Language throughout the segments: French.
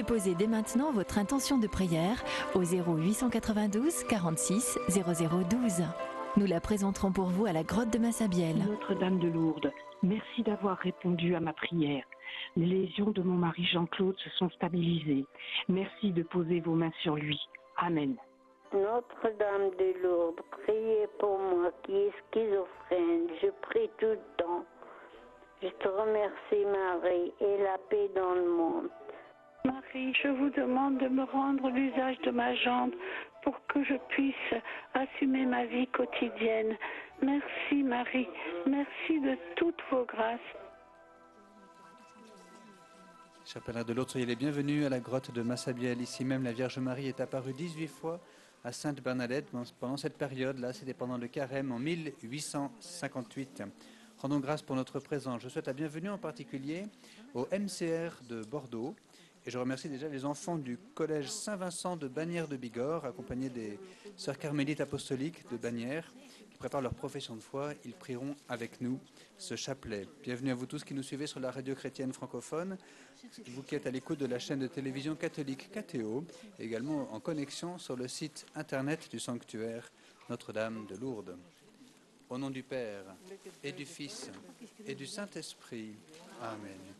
Déposez dès maintenant votre intention de prière au 0892 46 0012. Nous la présenterons pour vous à la grotte de Massabielle. Notre-Dame de Lourdes, merci d'avoir répondu à ma prière. Les lésions de mon mari Jean-Claude se sont stabilisées. Merci de poser vos mains sur lui. Amen. Notre-Dame de Lourdes, priez pour moi qui est schizophrène. Je prie tout le temps. Je te remercie, Marie, et la paix dans le monde. Marie, je vous demande de me rendre l'usage de ma jambe pour que je puisse assumer ma vie quotidienne. Merci, Marie. Merci de toutes vos grâces. Chers de l'autre, soyez les bienvenus à la grotte de Massabielle. Ici même, la Vierge Marie est apparue 18 fois à Sainte Bernadette pendant cette période-là. C'était pendant le carême en 1858. Rendons grâce pour notre présence. Je souhaite la bienvenue en particulier au MCR de Bordeaux. Je remercie déjà les enfants du collège Saint-Vincent de Bagnères de Bigorre, accompagnés des sœurs carmélites apostoliques de Bagnères, qui préparent leur profession de foi. Ils prieront avec nous ce chapelet. Bienvenue à vous tous qui nous suivez sur la radio chrétienne francophone, vous qui êtes à l'écoute de la chaîne de télévision catholique KTO, également en connexion sur le site internet du sanctuaire Notre-Dame de Lourdes. Au nom du Père et du Fils et du Saint-Esprit. Amen.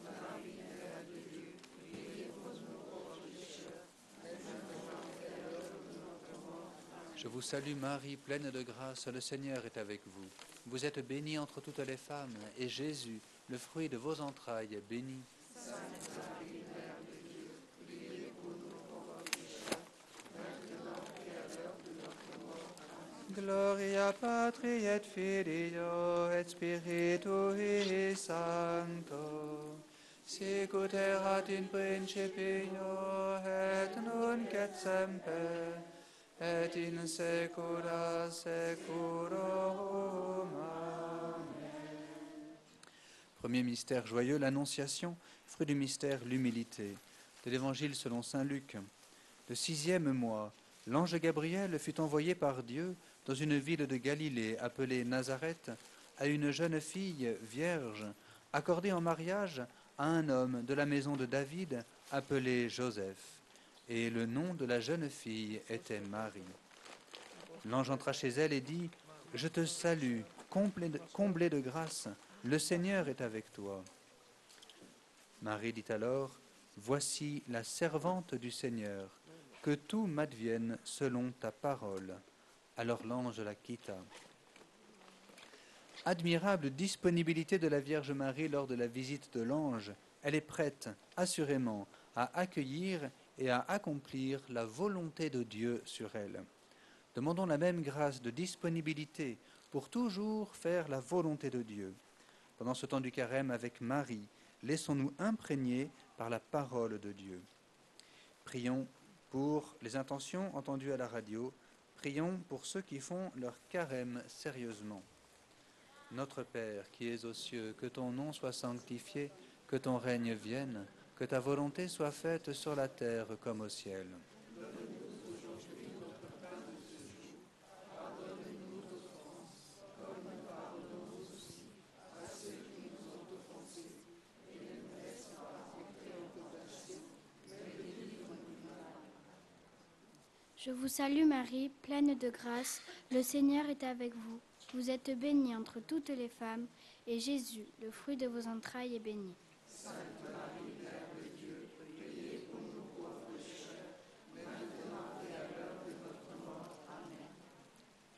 Je vous salue Marie, pleine de grâce, le Seigneur est avec vous. Vous êtes bénie entre toutes les femmes, et Jésus, le fruit de vos entrailles, est béni. Gloria Patri et Filio et Spiritui Sancto. Sicut erat in principio et nunc et semper et in. Premier mystère joyeux, l'Annonciation, fruit du mystère, l'humilité. De l'Évangile selon Saint Luc. Le sixième mois, l'ange Gabriel fut envoyé par Dieu dans une ville de Galilée appelée Nazareth à une jeune fille vierge, accordée en mariage à un homme de la maison de David appelé Joseph et le nom de la jeune fille était Marie. L'ange entra chez elle et dit, Je te salue, comblée de, grâce, le Seigneur est avec toi. Marie dit alors, Voici la servante du Seigneur, que tout m'advienne selon ta parole. Alors l'ange la quitta. Admirable disponibilité de la Vierge Marie lors de la visite de l'ange. Elle est prête, assurément, à accueillir et à accomplir la volonté de Dieu sur elle. Demandons la même grâce de disponibilité pour toujours faire la volonté de Dieu. Pendant ce temps du carême avec Marie, laissons-nous imprégner par la parole de Dieu. Prions pour les intentions entendues à la radio. Prions pour ceux qui font leur carême sérieusement. Notre Père qui es aux cieux, que ton nom soit sanctifié que ton règne vienne, que ta volonté soit faite sur la terre comme au ciel. Je vous salue Marie, pleine de grâce, le Seigneur est avec vous. Vous êtes bénie entre toutes les femmes, et Jésus, le fruit de vos entrailles, est béni.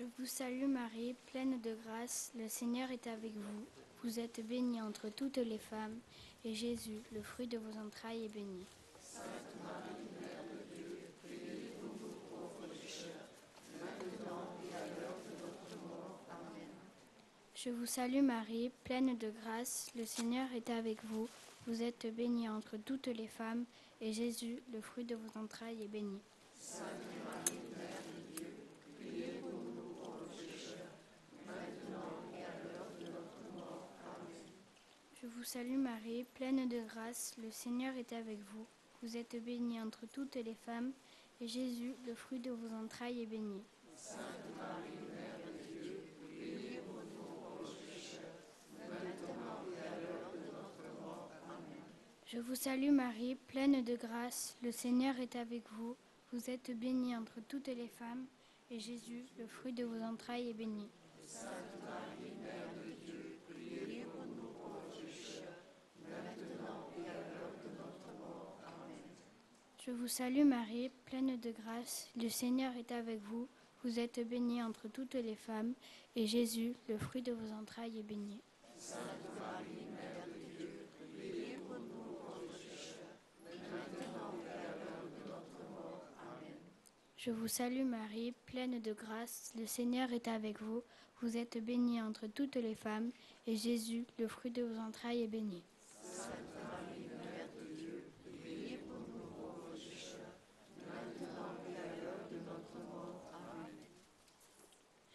Je vous salue Marie, pleine de grâce, le Seigneur est avec vous. Vous êtes bénie entre toutes les femmes, et Jésus, le fruit de vos entrailles, est béni. Je vous salue Marie, pleine de grâce, le Seigneur est avec vous. Vous êtes bénie entre toutes les femmes, et Jésus, le fruit de vos entrailles, est béni. Vous salue Marie, pleine de grâce, le Seigneur est avec vous. Vous êtes bénie entre toutes les femmes, et Jésus, le fruit de vos entrailles, est béni. Je vous salue Marie, pleine de grâce, le Seigneur est avec vous. Vous êtes bénie entre toutes les femmes, et Jésus, le fruit de vos entrailles, est béni. Je vous salue Marie, pleine de grâce, le Seigneur est avec vous. Vous êtes bénie entre toutes les femmes, et Jésus, le fruit de vos entrailles, est béni. Je vous salue Marie, pleine de grâce, le Seigneur est avec vous. Vous êtes bénie entre toutes les femmes, et Jésus, le fruit de vos entrailles, est béni.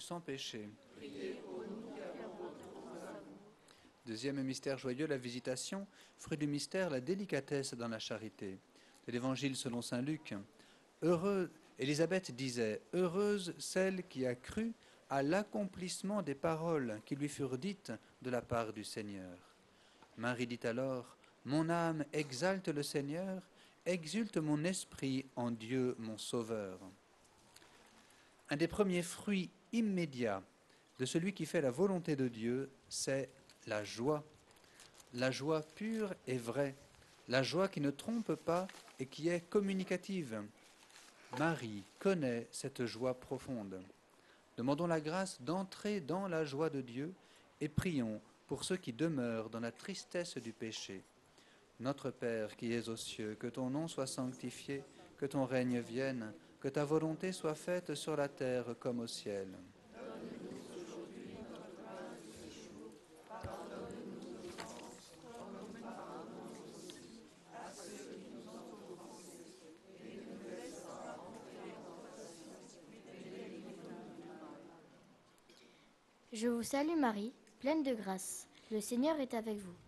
sans péché. Deuxième mystère joyeux, la visitation. Fruit du mystère, la délicatesse dans la charité. De l'Évangile selon Saint Luc. Heureux, Élisabeth disait, heureuse celle qui a cru à l'accomplissement des paroles qui lui furent dites de la part du Seigneur. Marie dit alors, Mon âme exalte le Seigneur, exulte mon esprit en Dieu mon Sauveur. Un des premiers fruits immédiats de celui qui fait la volonté de Dieu, c'est la joie. La joie pure et vraie, la joie qui ne trompe pas et qui est communicative. Marie connaît cette joie profonde. Demandons la grâce d'entrer dans la joie de Dieu et prions pour ceux qui demeurent dans la tristesse du péché. Notre Père qui es aux cieux, que ton nom soit sanctifié, que ton règne vienne, que ta volonté soit faite sur la terre comme au ciel. Je vous salue Marie, pleine de grâce. Le Seigneur est avec vous.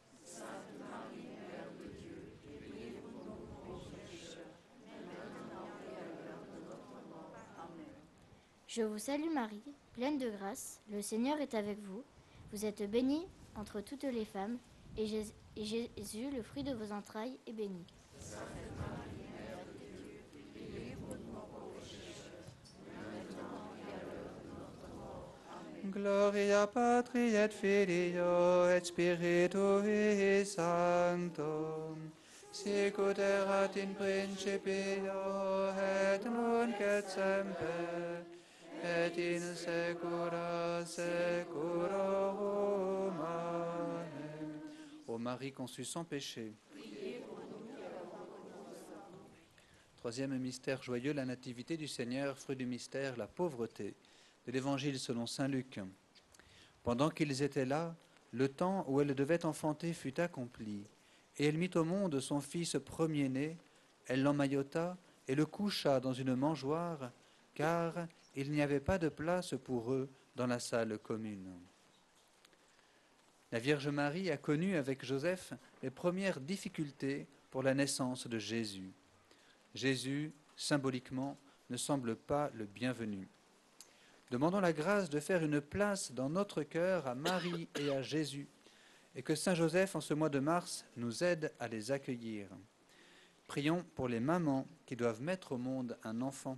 Je vous salue Marie, pleine de grâce, le Seigneur est avec vous. Vous êtes bénie entre toutes les femmes, et Jés- et Jésus, le fruit de vos entrailles, est béni. Gloria Patri et Filio et Spiritui Sancto, in et et in. Amen. Ô Marie conçue sans péché. Troisième mystère joyeux, la nativité du Seigneur, fruit du mystère, la pauvreté de l'Évangile selon Saint Luc. Pendant qu'ils étaient là, le temps où elle devait enfanter fut accompli, et elle mit au monde son fils premier-né, elle l'emmaillota et le coucha dans une mangeoire, car il n'y avait pas de place pour eux dans la salle commune. La Vierge Marie a connu avec Joseph les premières difficultés pour la naissance de Jésus. Jésus, symboliquement, ne semble pas le bienvenu. Demandons la grâce de faire une place dans notre cœur à Marie et à Jésus, et que Saint Joseph, en ce mois de mars, nous aide à les accueillir. Prions pour les mamans qui doivent mettre au monde un enfant.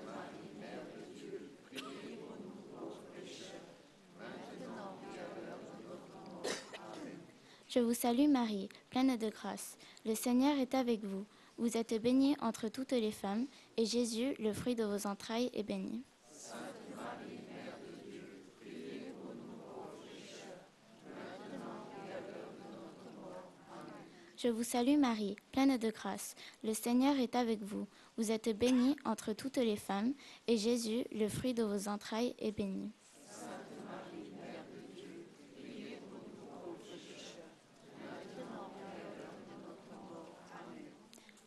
Je vous salue Marie, pleine de grâce. Le Seigneur est avec vous. Vous êtes bénie entre toutes les femmes, et Jésus, le fruit de vos entrailles, est béni. Je vous salue Marie, pleine de grâce. Le Seigneur est avec vous. Vous êtes bénie entre toutes les femmes, et Jésus, le fruit de vos entrailles, est béni.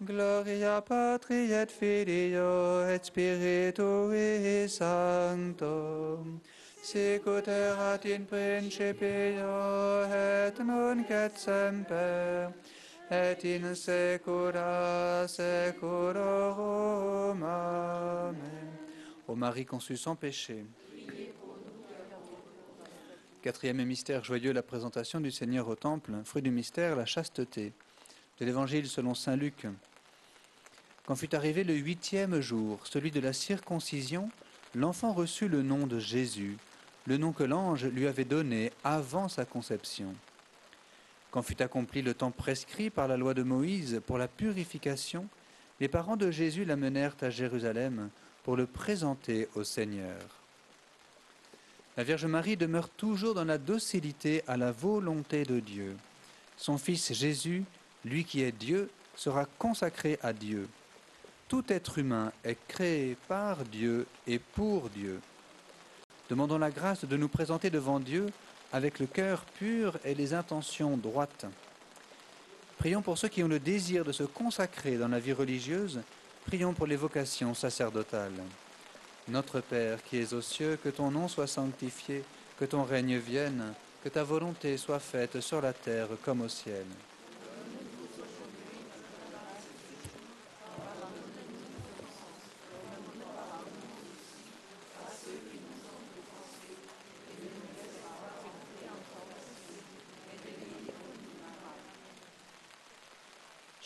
Gloria Patri et Filio et Spiritui Sancto. Sicut erat in principio et nunc et semper et in saecula saeculorum. Amen. Ô Marie conçue sans péché. Quatrième mystère joyeux, la présentation du Seigneur au Temple. Fruit du mystère, la chasteté. De l'Évangile selon Saint Luc. Quand fut arrivé le huitième jour, celui de la circoncision, l'enfant reçut le nom de Jésus, le nom que l'ange lui avait donné avant sa conception. Quand fut accompli le temps prescrit par la loi de Moïse pour la purification, les parents de Jésus l'amenèrent à Jérusalem pour le présenter au Seigneur. La Vierge Marie demeure toujours dans la docilité à la volonté de Dieu. Son Fils Jésus, lui qui est Dieu, sera consacré à Dieu. Tout être humain est créé par Dieu et pour Dieu. Demandons la grâce de nous présenter devant Dieu avec le cœur pur et les intentions droites. Prions pour ceux qui ont le désir de se consacrer dans la vie religieuse. Prions pour les vocations sacerdotales. Notre Père qui es aux cieux, que ton nom soit sanctifié, que ton règne vienne, que ta volonté soit faite sur la terre comme au ciel.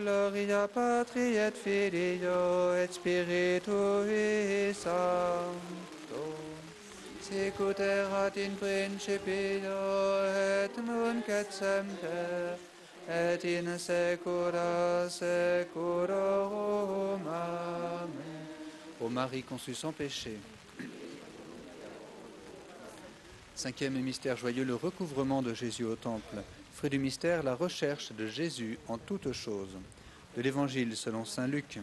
Gloria Patri et Filio et Spiritui Sancto. Sicut erat in principio et nunc et semper et in saecula saeculorum. Amen. Ô Marie conçue sans péché. Cinquième mystère joyeux, le recouvrement de Jésus au temple. Fruit du mystère, la recherche de Jésus en toutes choses. De l'Évangile selon Saint Luc.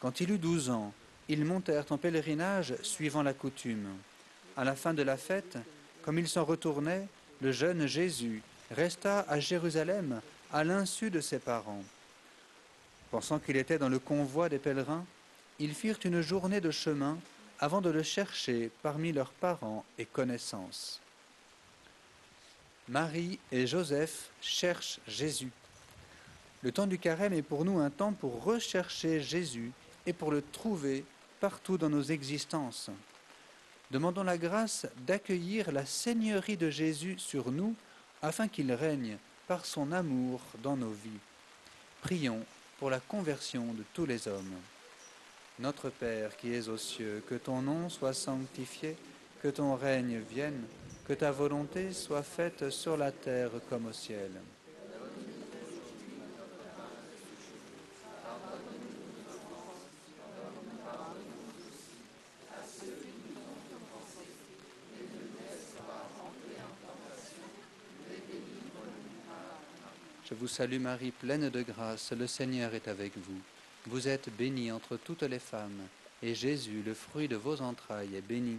Quand il eut douze ans, ils montèrent en pèlerinage suivant la coutume. À la fin de la fête, comme ils s'en retournaient, le jeune Jésus resta à Jérusalem à l'insu de ses parents. Pensant qu'il était dans le convoi des pèlerins, ils firent une journée de chemin avant de le chercher parmi leurs parents et connaissances. Marie et Joseph cherchent Jésus. Le temps du carême est pour nous un temps pour rechercher Jésus et pour le trouver partout dans nos existences. Demandons la grâce d'accueillir la Seigneurie de Jésus sur nous afin qu'il règne par son amour dans nos vies. Prions pour la conversion de tous les hommes. Notre Père qui es aux cieux, que ton nom soit sanctifié, que ton règne vienne, que ta volonté soit faite sur la terre comme au ciel. Je vous salue Marie, pleine de grâce, le Seigneur est avec vous. Vous êtes bénie entre toutes les femmes, et Jésus, le fruit de vos entrailles, est béni.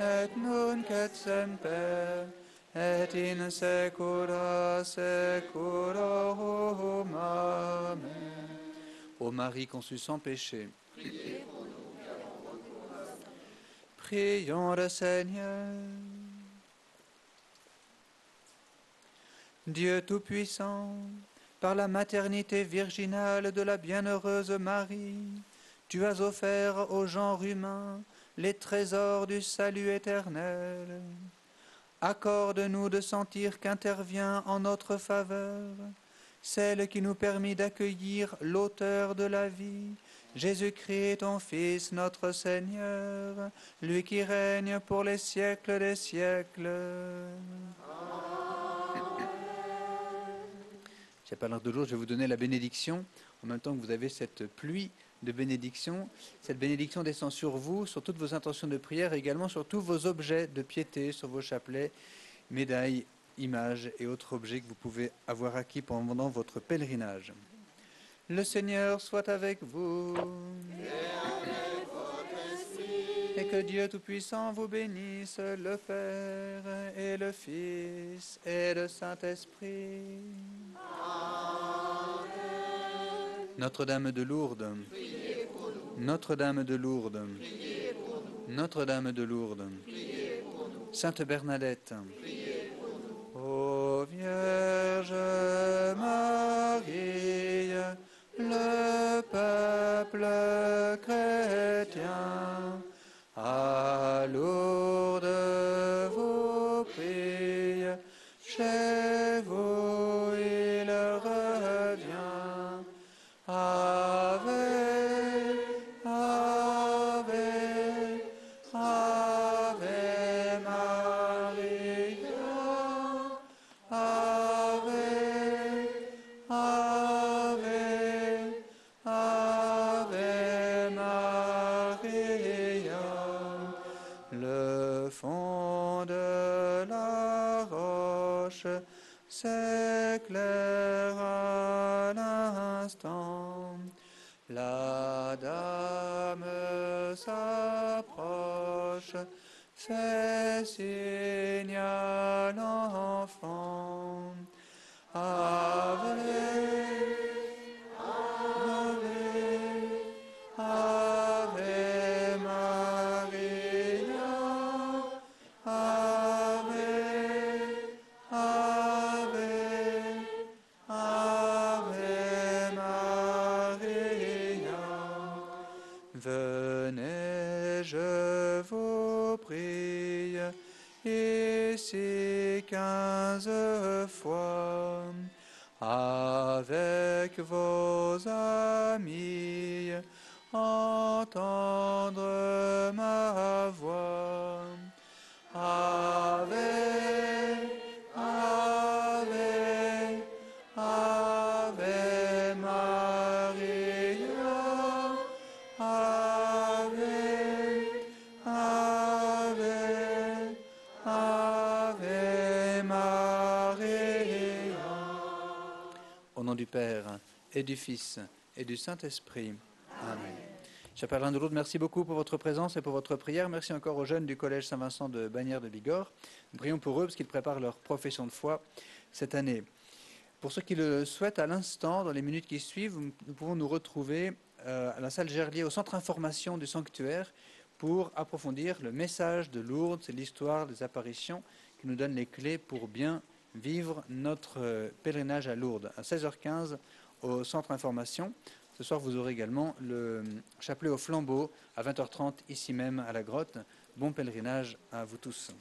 et nunc et et in saeculorum. Amen. Ô Marie conçue sans péché, prions le Seigneur. Dieu Tout-Puissant, par la maternité virginale de la bienheureuse Marie, tu as offert au genre humain les trésors du salut éternel. Accorde-nous de sentir qu'intervient en notre faveur celle qui nous permet d'accueillir l'auteur de la vie, Jésus-Christ, ton Fils, notre Seigneur, lui qui règne pour les siècles des siècles. Chapelle de jour, je vais vous donner la bénédiction en même temps que vous avez cette pluie de bénédiction. Cette bénédiction descend sur vous, sur toutes vos intentions de prière et également sur tous vos objets de piété, sur vos chapelets, médailles, images et autres objets que vous pouvez avoir acquis pendant votre pèlerinage. Le Seigneur soit avec vous. Et que Dieu Tout-Puissant vous bénisse, le Père et le Fils et le Saint-Esprit. Notre-Dame de Lourdes. Notre-Dame de Lourdes. Notre-Dame de Lourdes. Sainte Bernadette. Ô Vierge Marie, le peuple chrétien, La dame s'approche, fait signe à l'enfant. Ave, quinze fois, avec vos amis, entendre ma voix. Et du Fils et du Saint-Esprit. Amen. Chapelle de Lourdes, merci beaucoup pour votre présence et pour votre prière. Merci encore aux jeunes du Collège Saint-Vincent de Bagnères de Bigorre. Nous prions pour eux parce qu'ils préparent leur profession de foi cette année. Pour ceux qui le souhaitent, à l'instant, dans les minutes qui suivent, nous pouvons nous retrouver euh, à la salle Gerlier, au centre information du sanctuaire, pour approfondir le message de Lourdes, l'histoire des apparitions qui nous donne les clés pour bien vivre notre euh, pèlerinage à Lourdes. À 16h15 au centre information. Ce soir, vous aurez également le chapelet au flambeau à 20h30 ici même à la grotte. Bon pèlerinage à vous tous.